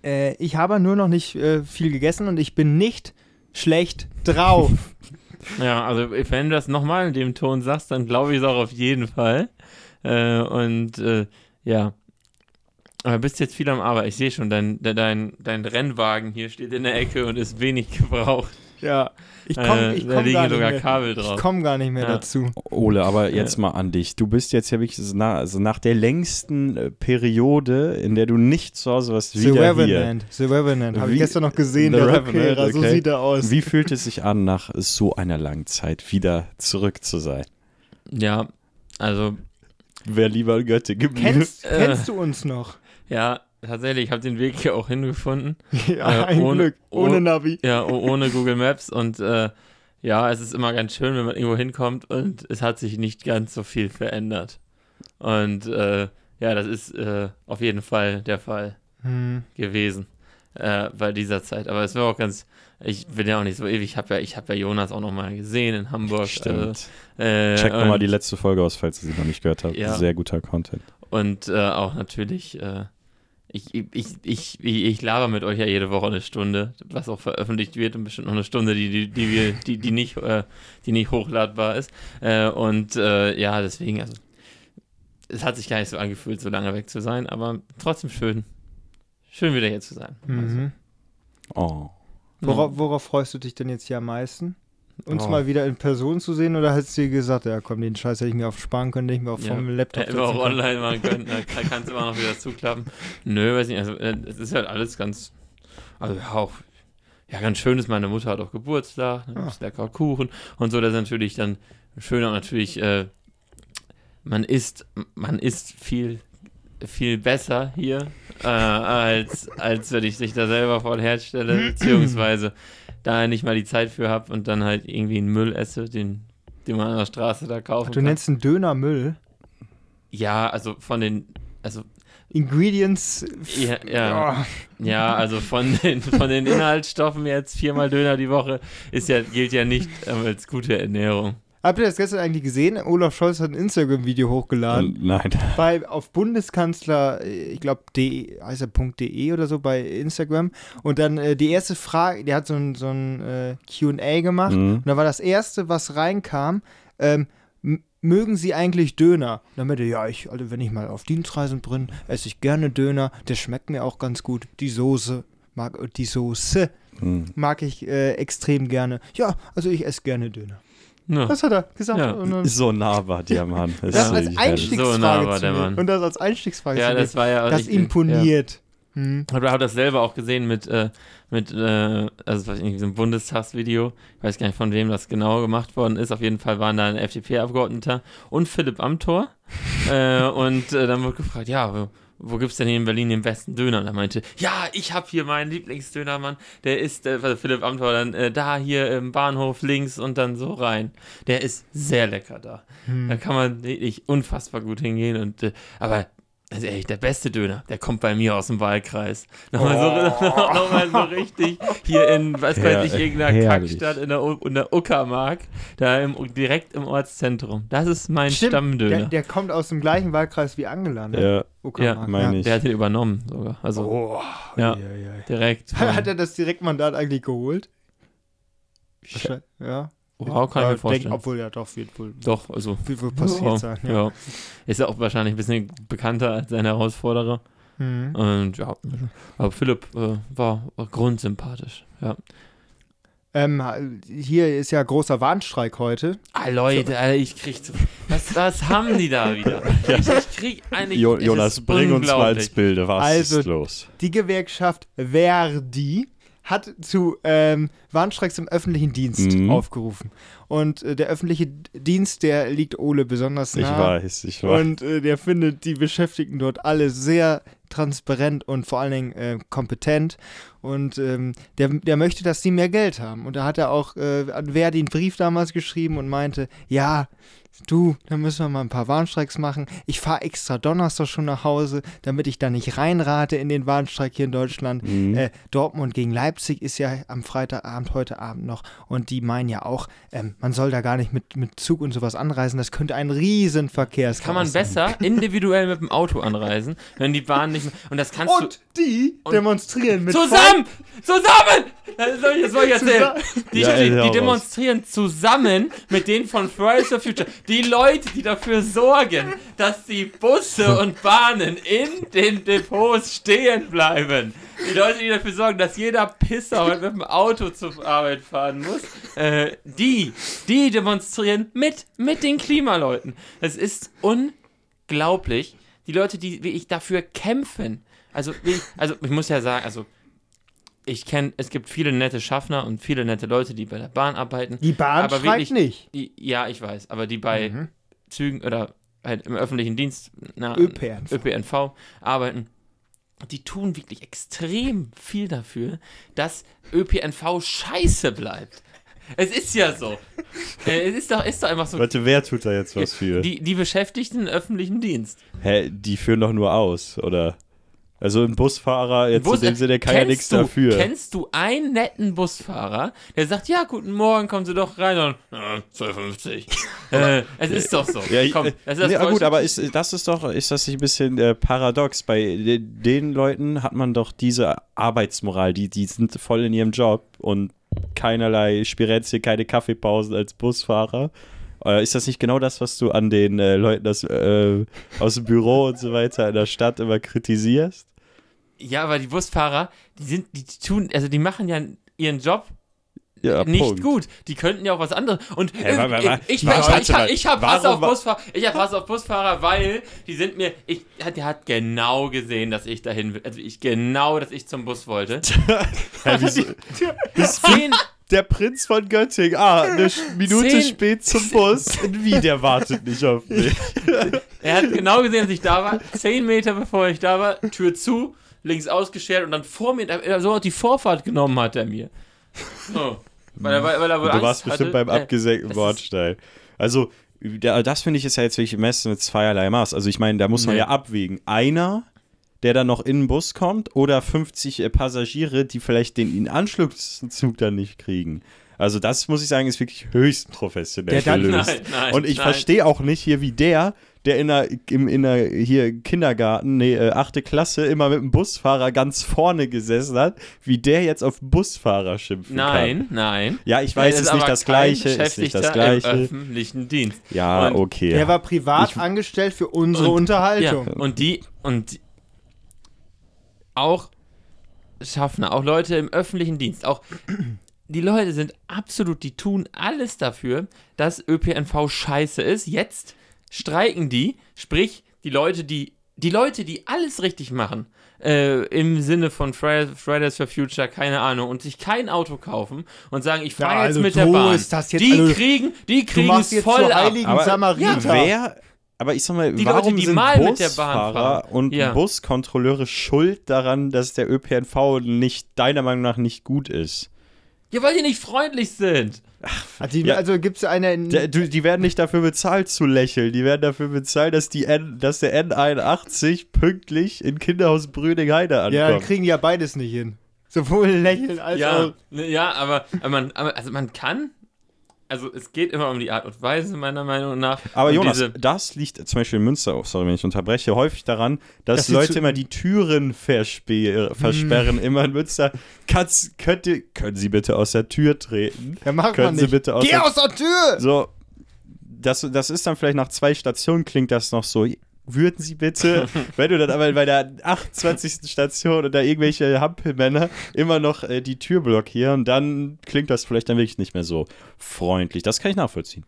[SPEAKER 1] äh, ich habe nur noch nicht äh, viel gegessen und ich bin nicht schlecht drauf.
[SPEAKER 3] Ja, also wenn du das nochmal in dem Ton sagst, dann glaube ich es auch auf jeden Fall. Äh, und äh, ja. Aber bist jetzt viel am Arbeit. Ich sehe schon, dein, de- dein, dein Rennwagen hier steht in der Ecke und ist wenig gebraucht.
[SPEAKER 1] Ja. Ich komme
[SPEAKER 3] Äh,
[SPEAKER 1] komm gar, nicht mehr-
[SPEAKER 3] Kabel
[SPEAKER 1] ich komm gar nicht mehr
[SPEAKER 3] Ja.
[SPEAKER 1] dazu.
[SPEAKER 2] Ole, aber jetzt mal an dich. Du bist jetzt ja wirklich so nach, also nach der längsten äh, Periode, in der du nicht zu Hause warst,
[SPEAKER 1] The
[SPEAKER 2] wieder hier.
[SPEAKER 1] Revenant. The Revenant. Habe ich gestern noch gesehen,
[SPEAKER 2] The
[SPEAKER 1] der
[SPEAKER 2] Revenant,
[SPEAKER 1] Rückkehrer. So
[SPEAKER 2] okay.
[SPEAKER 1] sieht er aus.
[SPEAKER 2] Wie fühlt es sich an, nach so einer langen Zeit wieder zurück zu sein?
[SPEAKER 3] Ja, also,
[SPEAKER 2] Wer lieber Götte geblieben?
[SPEAKER 1] Kennst,
[SPEAKER 3] Äh.
[SPEAKER 1] kennst du uns noch?
[SPEAKER 3] ja, tatsächlich, ich habe den Weg hier auch hingefunden.
[SPEAKER 1] Ja,
[SPEAKER 3] Äh,
[SPEAKER 1] ein
[SPEAKER 3] ohne-
[SPEAKER 1] Glück. Ohne
[SPEAKER 3] oh-
[SPEAKER 1] Navi.
[SPEAKER 3] Ja, o- ohne Google Maps und äh, ja, es ist immer ganz schön, wenn man irgendwo hinkommt und es hat sich nicht ganz so viel verändert. Und äh, ja, das ist äh, auf jeden Fall der Fall
[SPEAKER 1] Hm.
[SPEAKER 3] gewesen äh, bei dieser Zeit. Aber es war auch ganz, ich bin ja auch nicht so ewig, ich habe ja, ich habe ja Jonas auch noch mal gesehen in Hamburg.
[SPEAKER 2] Stimmt.
[SPEAKER 3] Äh, äh,
[SPEAKER 2] Checkt nochmal die letzte Folge aus, falls ihr sie noch nicht gehört habt.
[SPEAKER 3] Ja.
[SPEAKER 2] Sehr guter Content.
[SPEAKER 3] Und äh, auch natürlich, äh, ich, ich, ich, ich, ich laber mit euch ja jede Woche eine Stunde, was auch veröffentlicht wird und bestimmt noch eine Stunde, die, die, die wir, die, die nicht, äh, die nicht hochladbar ist. Äh, und äh, ja, deswegen, also es hat sich gar nicht so angefühlt, so lange weg zu sein, aber trotzdem schön. Schön wieder hier zu sein.
[SPEAKER 1] Mhm.
[SPEAKER 2] Oh.
[SPEAKER 1] Worauf, worauf freust du dich denn jetzt hier am meisten? Uns
[SPEAKER 3] Oh.
[SPEAKER 1] mal wieder in Person zu sehen oder hast du dir gesagt, ja komm, den Scheiß hätte ich mir aufsparen können, den ich mir auf
[SPEAKER 3] Ja.
[SPEAKER 1] vom Laptop
[SPEAKER 3] Hätten wir auch online machen können, da kann- kannst du immer noch wieder zuklappen. Nö, weiß nicht, also äh, es ist halt alles ganz, also ja, auch, ja, ganz schön ist, meine Mutter hat auch Geburtstag, dann
[SPEAKER 1] Ah.
[SPEAKER 3] gibt's lecker Kuchen und so, das ist natürlich dann schön und natürlich, äh, man isst, man isst viel, viel besser hier, äh, als, als wenn ich sich da selber voll herstelle, beziehungsweise da nicht mal die Zeit für habe und dann halt irgendwie einen Müll esse, den, den man an der Straße da kaufen
[SPEAKER 1] Ach, du
[SPEAKER 3] kann.
[SPEAKER 1] nennst einen Döner Müll?
[SPEAKER 3] Ja, also von den, also
[SPEAKER 1] Ingredients.
[SPEAKER 3] Ja, ja.
[SPEAKER 1] Oh.
[SPEAKER 3] Ja, also von den, von den Inhaltsstoffen jetzt viermal Döner die Woche ist ja, gilt ja nicht als gute Ernährung.
[SPEAKER 1] Habt ihr das gestern eigentlich gesehen? Olaf Scholz hat ein Instagram-Video hochgeladen.
[SPEAKER 2] Nein.
[SPEAKER 1] bei, auf Bundeskanzler, ich glaube, heißt er .de oder so bei Instagram. Und dann äh, die erste Frage, der hat so ein, so ein äh, QA gemacht.
[SPEAKER 2] Mhm.
[SPEAKER 1] Und da war das erste, was reinkam, ähm, mögen Sie eigentlich Döner? Und dann meinte er, ja, ich, also wenn ich mal auf Dienstreisen bin, esse ich gerne Döner. Der schmeckt mir auch ganz gut. Die Soße, mag, die Soße
[SPEAKER 2] Hm.
[SPEAKER 1] mag ich äh, extrem gerne. Ja, also ich esse gerne Döner.
[SPEAKER 3] Ja.
[SPEAKER 1] Das hat er gesagt.
[SPEAKER 3] Ja.
[SPEAKER 1] Dann,
[SPEAKER 2] So nah war der Mann. Das
[SPEAKER 1] das als. Einstiegsfrage
[SPEAKER 3] So nah war der. Mann.
[SPEAKER 1] Und das als Einstiegsfrage
[SPEAKER 3] Ja, das war ja.
[SPEAKER 1] Das
[SPEAKER 3] ich-
[SPEAKER 1] imponiert. Hm.
[SPEAKER 3] Ja. Ich habe das selber auch gesehen mit, äh, mit äh, also was, irgendwie so einem Bundestagsvideo. Ich weiß gar nicht, von wem das genau gemacht worden ist. Auf jeden Fall waren da ein FDP-Abgeordneter und Philipp Amthor. äh, und äh, dann wurde gefragt, ja, wo, gibt's denn hier in Berlin den besten Döner? Und er meinte, ja, ich habe hier meinen Lieblingsdönermann. Der ist, äh, also Philipp Amthor, dann äh, da hier im Bahnhof links und dann so rein. Der ist sehr lecker da.
[SPEAKER 1] Hm.
[SPEAKER 3] Da kann man wirklich unfassbar gut hingehen. Und, äh, aber Also ehrlich, der beste Döner, der kommt bei mir aus dem Wahlkreis. Nochmal, so, nochmal so richtig hier in, was weiß ich,
[SPEAKER 2] Her-
[SPEAKER 3] irgendeiner
[SPEAKER 2] herrlich.
[SPEAKER 3] Kackstadt in der, in der Uckermark, da im, direkt im Ortszentrum. Das ist mein
[SPEAKER 1] Stimmt,
[SPEAKER 3] Stammdöner.
[SPEAKER 1] Der, der kommt aus dem gleichen Wahlkreis wie Angela, ne?
[SPEAKER 2] Ja,
[SPEAKER 1] Uckermark,
[SPEAKER 2] meine ich.
[SPEAKER 3] Der hat ihn übernommen sogar. Also
[SPEAKER 1] Oh,
[SPEAKER 3] Ja.
[SPEAKER 1] ei, ei.
[SPEAKER 3] direkt.
[SPEAKER 1] Hat er das Direktmandat eigentlich geholt? Ja.
[SPEAKER 3] Wow, kann ich
[SPEAKER 1] Ja,
[SPEAKER 3] mir vorstellen.
[SPEAKER 1] Denk, obwohl ja doch wird wohl,
[SPEAKER 3] Doch, also.
[SPEAKER 1] wird wohl passiert
[SPEAKER 3] ja,
[SPEAKER 1] sein. Ja.
[SPEAKER 3] ja. Ist ja auch wahrscheinlich ein bisschen bekannter als sein Herausforderer.
[SPEAKER 1] Mhm.
[SPEAKER 3] Und ja, aber Philipp äh, war, war grundsympathisch. Ja.
[SPEAKER 1] Ähm, hier ist ja großer Warnstreik heute.
[SPEAKER 3] Ah, Leute, Alter, ich krieg. Was, was haben die da wieder? Ich, ich krieg eigentlich.
[SPEAKER 2] Jo Jonas, bring uns mal ins Bilde. Was
[SPEAKER 1] Also-
[SPEAKER 2] ist los?
[SPEAKER 1] Die Gewerkschaft Verdi hat zu ähm, Warnstreiks im öffentlichen Dienst
[SPEAKER 2] Mhm.
[SPEAKER 1] aufgerufen. Und äh, der öffentliche Dienst, der liegt Ole besonders
[SPEAKER 2] Ich
[SPEAKER 1] nah.
[SPEAKER 2] weiß, ich weiß.
[SPEAKER 1] Und äh, der findet die Beschäftigten dort alle sehr transparent und vor allen Dingen äh, kompetent. Und ähm, der, der möchte, dass sie mehr Geld haben. Und da hat er auch äh, an Verdi einen Brief damals geschrieben und meinte, ja, du, da müssen wir mal ein paar Warnstreiks machen. Ich fahre extra Donnerstag schon nach Hause, damit ich da nicht reinrate in den Warnstreik hier in Deutschland.
[SPEAKER 2] Mhm.
[SPEAKER 1] Äh, Dortmund gegen Leipzig ist ja am Freitagabend, heute Abend noch. Und die meinen ja auch, ähm, man soll da gar nicht mit, mit Zug und sowas anreisen. Das könnte ein riesen Verkehrs
[SPEAKER 3] Kann man besser individuell mit dem Auto anreisen, wenn die Bahn nicht mehr. Und das kannst
[SPEAKER 1] Und die
[SPEAKER 3] Und-
[SPEAKER 1] demonstrieren
[SPEAKER 3] du.
[SPEAKER 1] mit
[SPEAKER 3] Zusammen! Zusammen! Das soll ich, das soll ich erzählen. Die,
[SPEAKER 2] Ja,
[SPEAKER 3] die, die demonstrieren zusammen mit denen von Fridays for Future. Die Leute, die dafür sorgen, dass die Busse und Bahnen in den Depots stehen bleiben. Die Leute, die dafür sorgen, dass jeder Pisser heute mit dem Auto zur Arbeit fahren muss. Äh, die, die demonstrieren mit, mit den Klimaleuten. Es ist unglaublich. Die Leute, die wirklich dafür kämpfen. Also, wie, also ich muss ja sagen, also ich kenne, es gibt viele nette Schaffner und viele nette Leute, die bei der Bahn arbeiten.
[SPEAKER 1] Die Bahn
[SPEAKER 3] Aber wirklich-
[SPEAKER 1] nicht.
[SPEAKER 3] Die, ja, ich weiß, aber die bei
[SPEAKER 1] Mhm.
[SPEAKER 3] Zügen oder halt im öffentlichen Dienst, na,
[SPEAKER 1] ÖPNV.
[SPEAKER 3] ÖPNV arbeiten, die tun wirklich extrem viel dafür, dass ÖPNV scheiße bleibt. Es ist ja so. Äh, es ist doch, ist doch einfach so.
[SPEAKER 2] Warte, wer tut da jetzt was für?
[SPEAKER 3] Die, die Beschäftigten im öffentlichen Dienst.
[SPEAKER 2] Hä, die führen doch nur aus, oder? Also ein Busfahrer, jetzt
[SPEAKER 3] Bus-
[SPEAKER 2] in dem Sinne, kann ja nichts
[SPEAKER 3] du,
[SPEAKER 2] dafür.
[SPEAKER 3] Kennst du einen netten Busfahrer, der sagt, ja, guten Morgen, kommen Sie doch rein und äh, 2,50. äh, es ist doch so.
[SPEAKER 2] Ja, ich-
[SPEAKER 3] Komm, das ist
[SPEAKER 2] nee, ah, gut, aber ist, das ist doch, ist das nicht ein bisschen äh, paradox? Bei de, den Leuten hat man doch diese Arbeitsmoral, die, die sind voll in ihrem Job und keinerlei Spirenzchen, keine Kaffeepausen als Busfahrer. Äh, ist das nicht genau das, was du an den äh, Leuten aus, äh, aus dem Büro und so weiter in der Stadt immer kritisierst?
[SPEAKER 3] Ja, aber die Busfahrer, die sind, die tun, also die machen ja ihren Job
[SPEAKER 2] Ja,
[SPEAKER 3] nicht
[SPEAKER 2] Punkt.
[SPEAKER 3] gut. Die könnten ja auch was anderes. Und
[SPEAKER 2] Hä,
[SPEAKER 3] äh,
[SPEAKER 2] wa- wa- wa-
[SPEAKER 3] ich, ich,
[SPEAKER 2] wa-
[SPEAKER 3] ich,
[SPEAKER 2] warte
[SPEAKER 3] ich, hab- ich habe Hass auf Busfahrer. Ich habe Hass auf Busfahrer, weil die sind mir. Ich, der hat genau gesehen, dass ich dahin will. Also ich genau, dass ich zum Bus wollte.
[SPEAKER 2] Hä, wieso?
[SPEAKER 3] Zehn,
[SPEAKER 2] Der Prinz von Göttingen. Ah, eine Minute
[SPEAKER 3] Zehn-
[SPEAKER 2] spät zum Bus. Wie, der wartet nicht auf mich.
[SPEAKER 3] Er hat genau gesehen, dass ich da war. Zehn Meter bevor ich da war, Tür zu, links ausgeschert und dann vor mir, er so die Vorfahrt genommen hat er mir. So. Weil er, weil er wohl
[SPEAKER 2] Du
[SPEAKER 3] Angst
[SPEAKER 2] warst bestimmt
[SPEAKER 3] hatte.
[SPEAKER 2] beim
[SPEAKER 3] Äh,
[SPEAKER 2] abgesenkten
[SPEAKER 3] ist-
[SPEAKER 2] Bordstein. Also, da, das finde ich ist ja jetzt wirklich Messen mit zweierlei Maß. Also, ich meine, da muss man
[SPEAKER 3] Nee.
[SPEAKER 2] ja abwägen. Einer, der dann noch in den Bus kommt, oder 50 äh, Passagiere, die vielleicht den in Anschlusszug dann nicht kriegen. Also, das muss ich sagen, ist wirklich höchst professionell
[SPEAKER 1] Der dann-
[SPEAKER 2] gelöst.
[SPEAKER 3] Nein, nein,
[SPEAKER 2] Und ich
[SPEAKER 3] nein.
[SPEAKER 2] verstehe auch nicht hier, wie der, der in der, im, in der hier Kindergarten, nee, äh, achte Klasse, immer mit dem Busfahrer ganz vorne gesessen hat, wie der jetzt auf Busfahrer schimpfen kann.
[SPEAKER 3] Nein, nein.
[SPEAKER 2] Ja, ich weiß, es ist
[SPEAKER 3] aber
[SPEAKER 2] nicht das Gleiche, ist nicht das Gleiche.
[SPEAKER 3] Im öffentlichen Dienst.
[SPEAKER 2] Ja,
[SPEAKER 3] Und
[SPEAKER 2] okay.
[SPEAKER 1] Der war privat
[SPEAKER 2] Ich-
[SPEAKER 1] angestellt für unsere
[SPEAKER 3] Und- Ja,
[SPEAKER 1] Unterhaltung.
[SPEAKER 3] und die, und die- auch Schaffner, auch Leute im öffentlichen Dienst, auch die Leute sind absolut, die tun alles dafür, dass ÖPNV scheiße ist. Jetzt streiken die, sprich, die Leute, die, die Leute, die alles richtig machen, äh, im Sinne von Fri- Fridays for Future, keine Ahnung, und sich kein Auto kaufen und sagen, ich fahre
[SPEAKER 1] Ja,
[SPEAKER 3] jetzt
[SPEAKER 1] also
[SPEAKER 3] mit der Bahn.
[SPEAKER 1] ist das jetzt-
[SPEAKER 3] die
[SPEAKER 1] also,
[SPEAKER 3] kriegen, die
[SPEAKER 1] Du
[SPEAKER 3] kriegen
[SPEAKER 1] machst
[SPEAKER 3] es
[SPEAKER 1] jetzt
[SPEAKER 3] voll
[SPEAKER 1] zur
[SPEAKER 3] ab.
[SPEAKER 1] heiligen
[SPEAKER 2] Aber
[SPEAKER 1] Samariter.
[SPEAKER 2] Wer, aber ich sag mal,
[SPEAKER 3] Die Leute,
[SPEAKER 2] warum
[SPEAKER 3] die
[SPEAKER 2] sind
[SPEAKER 3] mal mit der Bahn
[SPEAKER 2] Busfahrer
[SPEAKER 3] fahren.
[SPEAKER 2] und
[SPEAKER 3] Ja.
[SPEAKER 2] Buskontrolleure schuld daran, dass der ÖPNV nicht, deiner Meinung nach, nicht gut ist?
[SPEAKER 3] Ja, weil die nicht freundlich sind.
[SPEAKER 1] Also, die-
[SPEAKER 2] Ja.
[SPEAKER 1] also gibt es eine. in-
[SPEAKER 2] Der, du, die werden nicht dafür bezahlt zu lächeln. Die werden dafür bezahlt, dass, die N, dass der N81 pünktlich in Kinderhaus Brüning-Heide ankommt.
[SPEAKER 1] ja, dann kriegen die ja beides nicht hin. Sowohl lächeln als
[SPEAKER 3] Ja,
[SPEAKER 1] auch.
[SPEAKER 3] ne, ja aber, aber, man, aber also man kann, also es geht immer um die Art und Weise, meiner Meinung nach.
[SPEAKER 2] Aber
[SPEAKER 3] Und
[SPEAKER 2] Jonas, das liegt zum Beispiel in Münster, oh, sorry, wenn ich unterbreche, häufig daran, dass,
[SPEAKER 1] Dass
[SPEAKER 2] Leute immer die Türen versperr versperren. Immer in Münster. Kannst, könnt ihr, können Sie bitte aus der Tür treten?
[SPEAKER 1] Ja, macht
[SPEAKER 2] Können
[SPEAKER 1] man
[SPEAKER 2] Sie
[SPEAKER 1] nicht.
[SPEAKER 2] bitte aus
[SPEAKER 1] Geh
[SPEAKER 2] der-
[SPEAKER 1] aus der Tür!
[SPEAKER 2] So, das, das ist dann vielleicht nach zwei Stationen klingt das noch so. Würden Sie bitte, wenn du dann aber bei der 28. Station oder irgendwelche Hampelmänner immer noch äh, die Tür blockieren, dann klingt das vielleicht dann wirklich nicht mehr so freundlich. Das kann ich nachvollziehen.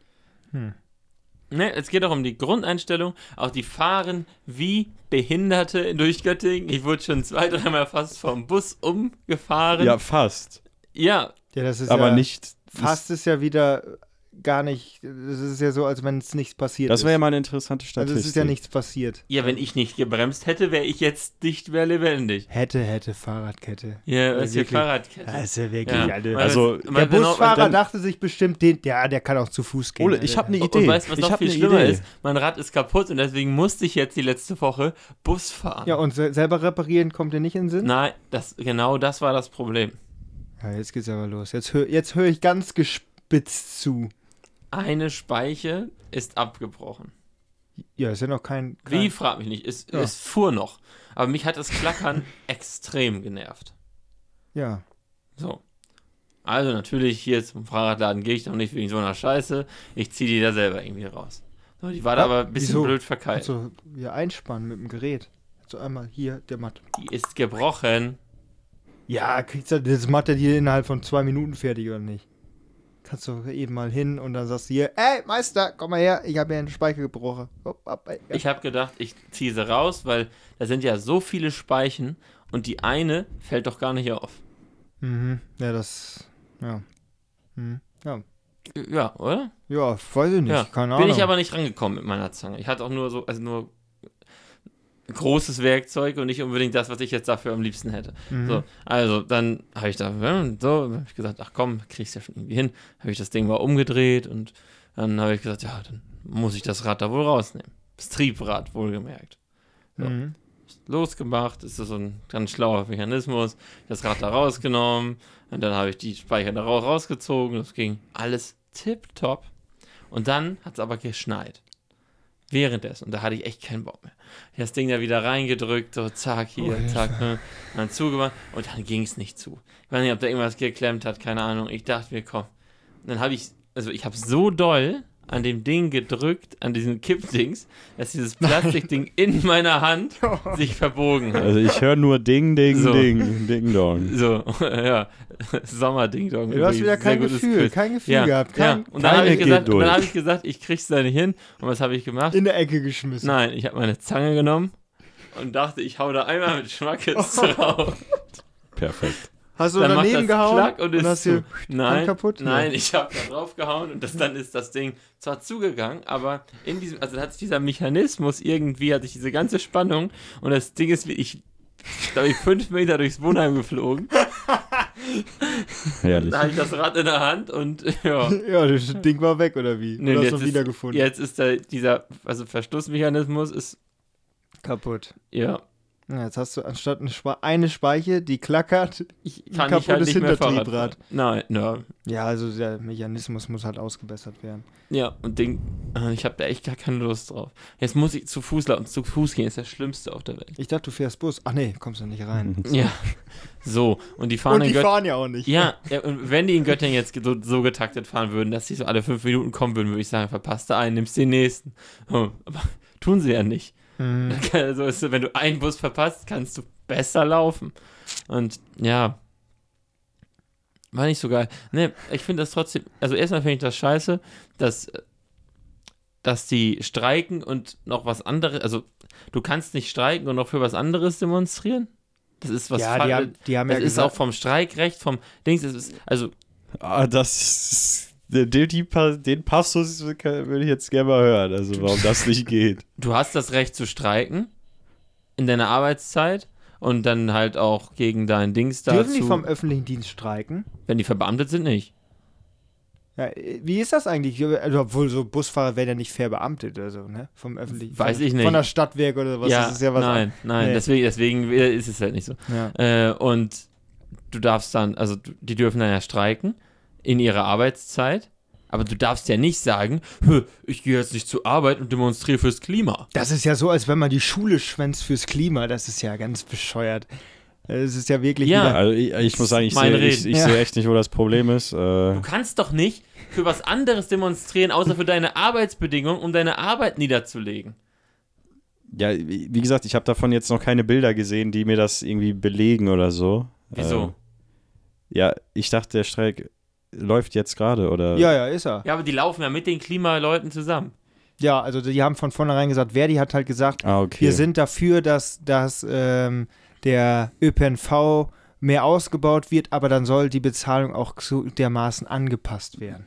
[SPEAKER 3] Ne, es geht auch um die Grundeinstellung. Auch die fahren wie Behinderte durch Göttingen. Ich wurde schon zwei, dreimal fast vom Bus umgefahren.
[SPEAKER 2] Ja, fast.
[SPEAKER 3] ja,
[SPEAKER 1] Ja, das ist
[SPEAKER 2] aber
[SPEAKER 1] ja,
[SPEAKER 2] nicht.
[SPEAKER 1] Fast ist ja wieder gar nicht. Es ist ja so, als wenn es nichts passiert
[SPEAKER 2] Das wäre ja
[SPEAKER 1] ist.
[SPEAKER 2] mal eine interessante
[SPEAKER 1] Also
[SPEAKER 2] Statistik.
[SPEAKER 1] es ist ja nichts passiert.
[SPEAKER 3] ja, wenn ich nicht gebremst hätte, wäre ich jetzt nicht mehr lebendig.
[SPEAKER 1] Hätte, hätte, Fahrradkette.
[SPEAKER 3] Ja, was hier
[SPEAKER 1] wirklich.
[SPEAKER 3] Fahrradkette.
[SPEAKER 1] Das ist ja wirklich,
[SPEAKER 3] Ja,
[SPEAKER 1] Alter.
[SPEAKER 2] Also,
[SPEAKER 1] Der Busfahrer
[SPEAKER 2] dann-
[SPEAKER 1] dachte sich bestimmt, den, ja, der kann auch zu Fuß gehen.
[SPEAKER 2] Ole, ich habe eine Idee.
[SPEAKER 3] Und weißt du, was
[SPEAKER 2] ich
[SPEAKER 3] noch viel schlimmer
[SPEAKER 2] Idee.
[SPEAKER 3] ist? Mein Rad ist kaputt und deswegen musste ich jetzt die letzte Woche Bus fahren.
[SPEAKER 1] Ja, und se- selber reparieren kommt dir nicht in den Sinn?
[SPEAKER 3] Nein, das, genau das war das Problem.
[SPEAKER 1] Ja, jetzt geht's aber los. Jetzt höre jetzt hör ich ganz gespitzt zu.
[SPEAKER 3] Eine Speiche ist abgebrochen.
[SPEAKER 1] Ja, ist ja noch kein. kein
[SPEAKER 3] Wie, frag mich nicht. Es,
[SPEAKER 1] Ja.
[SPEAKER 3] es fuhr noch. Aber mich hat das Klackern extrem genervt.
[SPEAKER 1] Ja.
[SPEAKER 3] So. Also natürlich hier zum Fahrradladen gehe ich doch nicht wegen so einer Scheiße. Ich ziehe die da selber irgendwie raus. So, die war da aber ein bisschen
[SPEAKER 1] wieso?
[SPEAKER 3] blöd verkeilt.
[SPEAKER 1] Also, ja, einspannen mit dem Gerät. So einmal hier, der Matt.
[SPEAKER 3] Die ist gebrochen.
[SPEAKER 1] Ja, kriegst du, das macht er dir innerhalb von zwei Minuten fertig, oder nicht? Kannst du eben mal hin und dann sagst du hier, ey, Meister, komm mal her, ich habe hier einen Speicher gebrochen. Hopp, hopp, ey.
[SPEAKER 3] Ich habe gedacht, ich ziehe sie raus, weil da sind ja so viele Speichen und die eine fällt doch gar nicht auf.
[SPEAKER 1] Mhm. Ja, das. Ja. Mhm. Ja.
[SPEAKER 3] Ja, oder?
[SPEAKER 1] Ja, weiß ich nicht.
[SPEAKER 3] Ja.
[SPEAKER 1] Keine
[SPEAKER 3] Bin
[SPEAKER 1] Ahnung.
[SPEAKER 3] ich aber nicht rangekommen mit meiner Zange. Ich hatte auch nur so, also nur großes Werkzeug und nicht unbedingt das, was ich jetzt dafür am liebsten hätte.
[SPEAKER 1] Mhm.
[SPEAKER 3] So, also dann habe ich da so, habe ich gesagt, ach komm, kriegst ja schon irgendwie hin. Habe ich das Ding mal umgedreht und dann habe ich gesagt, ja, dann muss ich das Rad da wohl rausnehmen. Das Triebrad, wohlgemerkt. so.
[SPEAKER 1] Mhm.
[SPEAKER 3] Losgemacht, ist das so ein ganz schlauer Mechanismus. Das Rad da rausgenommen und dann habe ich die Speicher da raus, rausgezogen. Das ging alles tipptopp. Und dann hat es aber geschneit. Währenddessen. Und da hatte ich echt keinen Bock mehr. Ich hab das Ding da wieder reingedrückt, so zack, hier,
[SPEAKER 1] Oh,
[SPEAKER 3] zack, ne, und dann zugemacht und dann ging es nicht zu. Ich weiß nicht, ob da irgendwas geklemmt hat, keine Ahnung. Ich dachte mir, komm. Und dann habe ich, also ich habe so doll an dem Ding gedrückt, an diesem Kippdings, dass dieses Plastikding in meiner Hand sich verbogen hat.
[SPEAKER 2] Also ich höre nur Ding, Ding,
[SPEAKER 3] So.
[SPEAKER 2] Ding, Ding Dong.
[SPEAKER 3] So, ja, Sommerding-Dong.
[SPEAKER 1] Du hast wieder kein Gefühl,
[SPEAKER 3] Quiz.
[SPEAKER 1] kein Gefühl
[SPEAKER 3] Ja,
[SPEAKER 1] gehabt.
[SPEAKER 3] ja.
[SPEAKER 1] Kein,
[SPEAKER 3] Und dann habe ich, gesagt, dann hab ich gesagt, ich krieg's da nicht hin. Und was habe ich gemacht?
[SPEAKER 1] in der Ecke geschmissen.
[SPEAKER 3] Nein, ich habe meine Zange genommen und dachte, ich hau da einmal mit Schmackes drauf.
[SPEAKER 2] Perfekt.
[SPEAKER 1] Hast du
[SPEAKER 3] Dann macht
[SPEAKER 1] daneben
[SPEAKER 3] das
[SPEAKER 1] gehauen
[SPEAKER 3] Klack und ist
[SPEAKER 1] hast hier
[SPEAKER 3] Nein,
[SPEAKER 1] kaputt?
[SPEAKER 3] nein, ich habe da drauf gehauen und das, dann ist das Ding zwar zugegangen, aber in diesem, also hat sich dieser Mechanismus irgendwie, hatte ich diese ganze Spannung und das Ding ist wie ich, glaube ich, fünf Meter durchs Wohnheim geflogen.
[SPEAKER 2] Herrlich.
[SPEAKER 3] Da habe ich das Rad in der Hand und ja.
[SPEAKER 1] Ja, das Ding war weg, oder wie?
[SPEAKER 3] Nee,
[SPEAKER 1] oder hast
[SPEAKER 3] jetzt
[SPEAKER 1] du
[SPEAKER 3] ist-
[SPEAKER 1] wiedergefunden?
[SPEAKER 3] Jetzt ist da dieser, also Verschlussmechanismus ist,
[SPEAKER 1] Kaputt.
[SPEAKER 3] ja,
[SPEAKER 1] Ja, jetzt hast du anstatt eine, Spe eine Speiche, die klackert,
[SPEAKER 3] ich
[SPEAKER 1] ein
[SPEAKER 3] kann ich halt
[SPEAKER 1] kaputtes
[SPEAKER 3] nicht mehr Fahrrad
[SPEAKER 1] Hintertriebrad.
[SPEAKER 3] fahren. Nein, nein.
[SPEAKER 1] Ja, also der Mechanismus muss halt ausgebessert werden.
[SPEAKER 3] Ja, und Ding, äh, ich habe da echt gar keine Lust drauf. Jetzt muss ich zu Fuß laufen. Zu Fuß gehen ist das Schlimmste auf der Welt.
[SPEAKER 1] Ich dachte, du fährst Bus. Ach nee, kommst du nicht rein.
[SPEAKER 3] Ja. So, und die fahren
[SPEAKER 1] Und die fahren ja auch nicht.
[SPEAKER 3] Ja, ja, und wenn die in Göttingen jetzt so, so getaktet fahren würden, dass sie so alle fünf Minuten kommen würden, würde ich sagen, verpasst du einen, nimmst den nächsten. Oh, aber tun sie ja nicht.
[SPEAKER 1] Mhm.
[SPEAKER 3] Also ist, wenn du einen Bus verpasst, kannst du besser laufen. Und ja, war nicht so geil. Ne, ich finde das trotzdem, also erstmal finde ich das scheiße, dass, dass die streiken und noch was anderes, also du kannst nicht streiken und noch für was anderes demonstrieren. Das ist was
[SPEAKER 1] ja, die haben, die haben
[SPEAKER 3] das
[SPEAKER 1] ja
[SPEAKER 3] ist auch
[SPEAKER 1] gesagt,
[SPEAKER 3] vom Streikrecht, vom Dings, es ist, also
[SPEAKER 2] Ah, das ist, den, den Passus würde ich jetzt gerne mal hören, also warum das nicht geht.
[SPEAKER 3] du hast das Recht zu streiken in deiner Arbeitszeit und dann halt auch gegen dein Dings
[SPEAKER 1] dürfen die vom öffentlichen Dienst streiken?
[SPEAKER 3] wenn die verbeamtet sind, nicht.
[SPEAKER 4] Ja, wie ist das eigentlich? Also, obwohl so Busfahrer werden ja nicht verbeamtet oder so, ne? Vom öffentlichen.
[SPEAKER 3] Weiß
[SPEAKER 4] von,
[SPEAKER 3] ich nicht.
[SPEAKER 4] Von der Stadtwerk oder was.
[SPEAKER 3] ja,
[SPEAKER 4] das ist ja was
[SPEAKER 3] nein, nein,
[SPEAKER 4] Nee.
[SPEAKER 3] deswegen, deswegen ist es halt nicht so.
[SPEAKER 4] Ja.
[SPEAKER 3] Äh, und du darfst dann, also du- die dürfen dann ja streiken in ihrer Arbeitszeit, aber du darfst ja nicht sagen, "Hö, ich gehe jetzt nicht zur Arbeit und demonstriere fürs Klima.
[SPEAKER 4] Das ist ja so, als wenn man die Schule schwänzt fürs Klima. Das ist ja ganz bescheuert. Es ist ja wirklich
[SPEAKER 3] Ja.
[SPEAKER 2] Also ich, ich muss sagen, ich sehe ich, ich
[SPEAKER 4] Ja.
[SPEAKER 2] sehe echt nicht, wo das Problem ist. Äh,
[SPEAKER 3] Du kannst doch nicht für was anderes demonstrieren, außer für deine Arbeitsbedingungen, um deine Arbeit niederzulegen.
[SPEAKER 2] ja, wie wie gesagt, ich habe davon jetzt noch keine Bilder gesehen, die mir das irgendwie belegen oder so.
[SPEAKER 3] Wieso?
[SPEAKER 2] Äh, ja, ich dachte, der Streik läuft jetzt gerade oder.
[SPEAKER 4] ja, ja, ist er.
[SPEAKER 3] Ja, aber die laufen ja mit den Klimaleuten zusammen.
[SPEAKER 4] Ja, also die haben von vornherein gesagt, Verdi hat halt gesagt,
[SPEAKER 2] Ah, okay.
[SPEAKER 4] wir sind dafür, dass, dass ähm, der ÖPNV mehr ausgebaut wird, aber dann soll die Bezahlung auch zu dermaßen angepasst werden.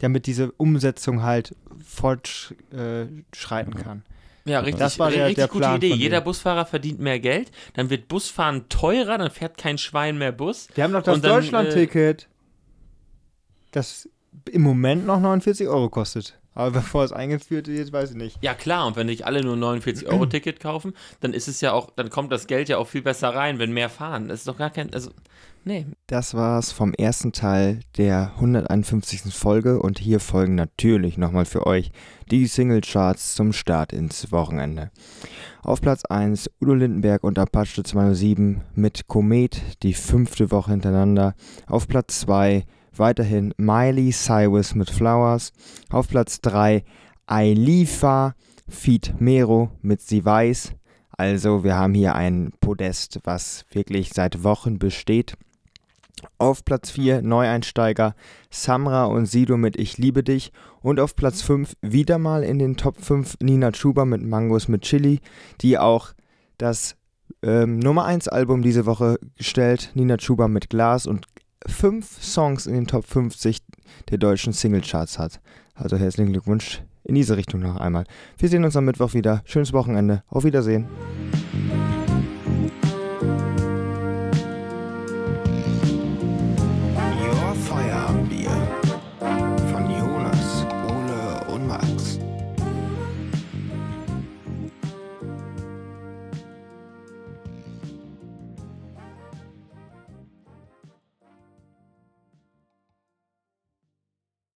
[SPEAKER 4] Damit diese Umsetzung halt fortschreiten kann.
[SPEAKER 3] Ja, richtig,
[SPEAKER 4] Das war der-
[SPEAKER 3] richtig
[SPEAKER 4] der
[SPEAKER 3] gute
[SPEAKER 4] Plan
[SPEAKER 3] Idee. Jeder. Busfahrer verdient mehr Geld, dann wird Busfahren teurer, dann fährt kein Schwein mehr Bus.
[SPEAKER 4] Wir haben noch das
[SPEAKER 3] äh,
[SPEAKER 4] Deutschland-Ticket, das im Moment noch 49 Euro kostet. Aber bevor es eingeführt wird, weiß ich nicht.
[SPEAKER 3] Ja klar, und wenn nicht alle nur 49 Euro Ticket kaufen, dann ist es ja auch, dann kommt das Geld ja auch viel besser rein, wenn mehr fahren. Das ist doch gar kein, also, nee.
[SPEAKER 1] Das war's vom ersten Teil der 151. Folge und hier folgen natürlich nochmal für euch die Singlecharts zum Start ins Wochenende. Auf Platz 1 Udo Lindenberg und Apache 207 mit Komet, die fünfte Woche hintereinander. Auf Platz 2 weiterhin Miley Cyrus mit Flowers. Auf Platz 3 Ailifa Feed Mero mit Sie Weiß. Also wir haben hier ein Podest, was wirklich seit Wochen besteht. Auf Platz 4 Neueinsteiger Samra und Sido mit Ich liebe dich. Und auf Platz 5 wieder mal in den Top 5 Nina Chuba mit Mangos mit Chili, die auch das ähm, Nummer 1 Album diese Woche gestellt. Nina Chuba mit Glas und fünf Songs in den Top 50 der deutschen Singlecharts hat. Also herzlichen Glückwunsch in diese Richtung noch einmal. Wir sehen uns am Mittwoch wieder. Schönes Wochenende. Auf Wiedersehen.